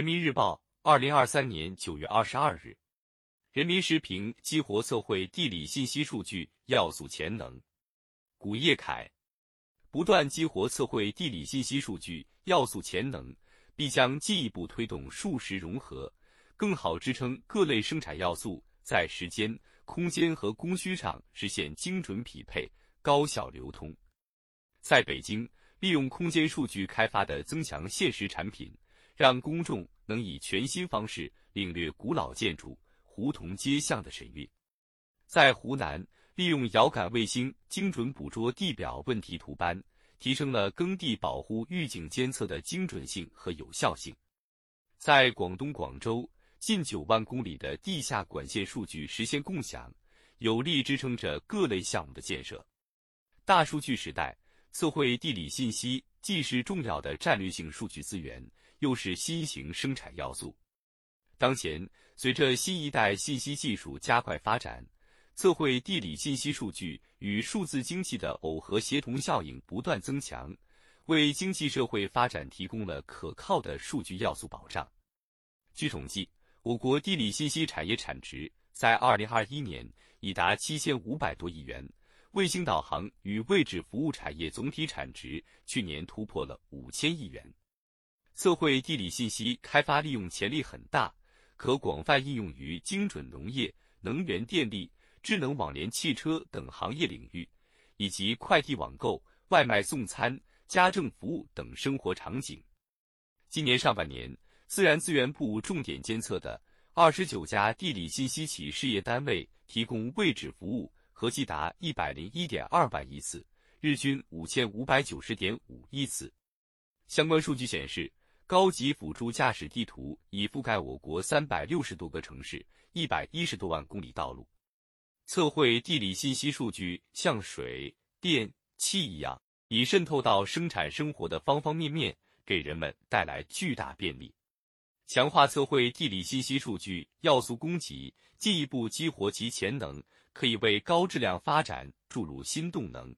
人民日报，二零二三年九月二十二日。人民时评：激活测绘地理信息数据要素潜能。古叶凯，不断激活测绘地理信息数据要素潜能，必将进一步推动数实融合，更好支撑各类生产要素在时间、空间和供需上实现精准匹配、高效流通。在北京，利用空间数据开发的增强现实产品，让公众能以全新方式领略古老建筑。胡同街巷的神韵，在湖南利用遥感卫星精准捕捉地表问题图斑，提升了耕地保护预警监测的精准性和有效性。在广东广州，近九万公里的地下管线数据实现共享，有力支撑着各类项目的建设。大数据时代，测绘地理信息既是重要的战略性数据资源，又是新型生产要素。当前，随着新一代信息技术加快发展，测绘地理信息数据与数字经济的耦合协同效应不断增强，为经济社会发展提供了可靠的数据要素保障。据统计，我国地理信息产业产值在2021年已达7500多亿元，卫星导航与位置服务产业总体产值去年突破了5000亿元。测绘地理信息开发利用潜力很大。可广泛应用于精准农业、能源电力、智能网联汽车等行业领域，以及快递网购、外卖送餐、家政服务等生活场景。今年上半年，自然资源部重点监测的二十九家地理信息企事业单位提供位置服务，合计达一百零一点二万亿次，日均五千五百九十点五亿次。相关数据显示。高级辅助驾驶地图已覆盖我国三百六十多个城市、一百一十多万公里道路。测绘地理信息数据像水电气一样，已渗透到生产生活的方方面面，给人们带来巨大便利。强化测绘地理信息数据要素供给，进一步激活其潜能，可以为高质量发展注入新动能。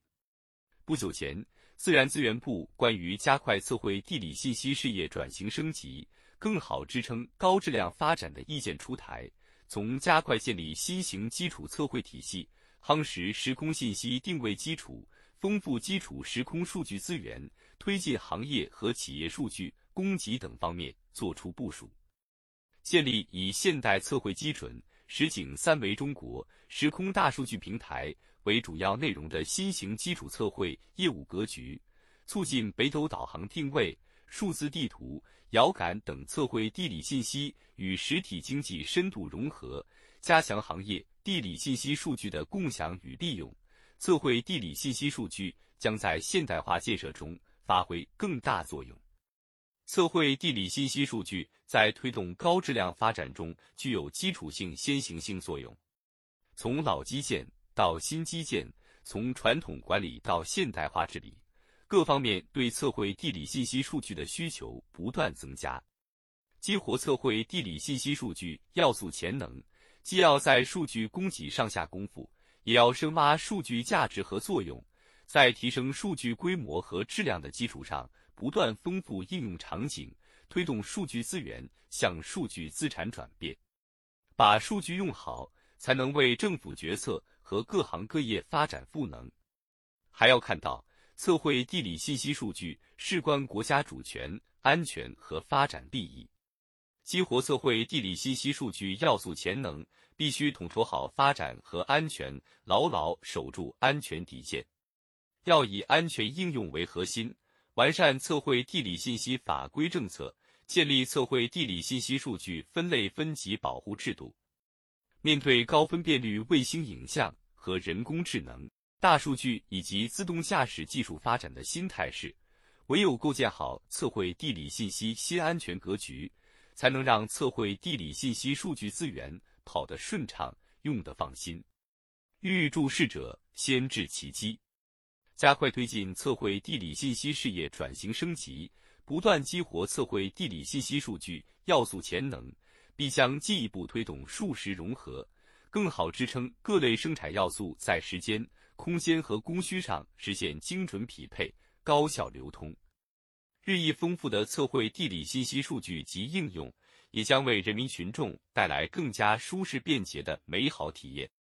不久前。自然资源部关于加快测绘地理信息事业转型升级、更好支撑高质量发展的意见出台，从加快建立新型基础测绘体系、夯实时空信息定位基础、丰富基础时空数据资源、推进行业和企业数据供给等方面作出部署，建立以现代测绘基准、实景三维中国、时空大数据平台。为主要内容的新型基础测绘业务格局，促进北斗导航定位、数字地图、遥感等测绘地理信息与实体经济深度融合，加强行业地理信息数据的共享与利用。测绘地理信息数据将在现代化建设中发挥更大作用。测绘地理信息数据在推动高质量发展中具有基础性先行性作用，从老基建。到新基建，从传统管理到现代化治理，各方面对测绘地理信息数据的需求不断增加。激活测绘地理信息数据要素潜能，既要在数据供给上下功夫，也要深挖数据价值和作用，在提升数据规模和质量的基础上，不断丰富应用场景，推动数据资源向数据资产转变。把数据用好，才能为政府决策。和各行各业发展赋能，还要看到测绘地理信息数据事关国家主权、安全和发展利益。激活测绘地理信息数据要素潜能，必须统筹好发展和安全，牢牢守住安全底线。要以安全应用为核心，完善测绘地理信息法规政策，建立测绘地理信息数据分类分级保护制度。面对高分辨率卫星影像。和人工智能、大数据以及自动驾驶技术发展的新态势，唯有构建好测绘地理信息新安全格局，才能让测绘地理信息数据资源跑得顺畅、用得放心。欲助事者，先治其机。加快推进测绘地理信息事业转型升级，不断激活测绘地理信息数据要素潜能，必将进一步推动数实融合。更好支撑各类生产要素在时间、空间和供需上实现精准匹配、高效流通。日益丰富的测绘地理信息数据及应用，也将为人民群众带来更加舒适便捷的美好体验。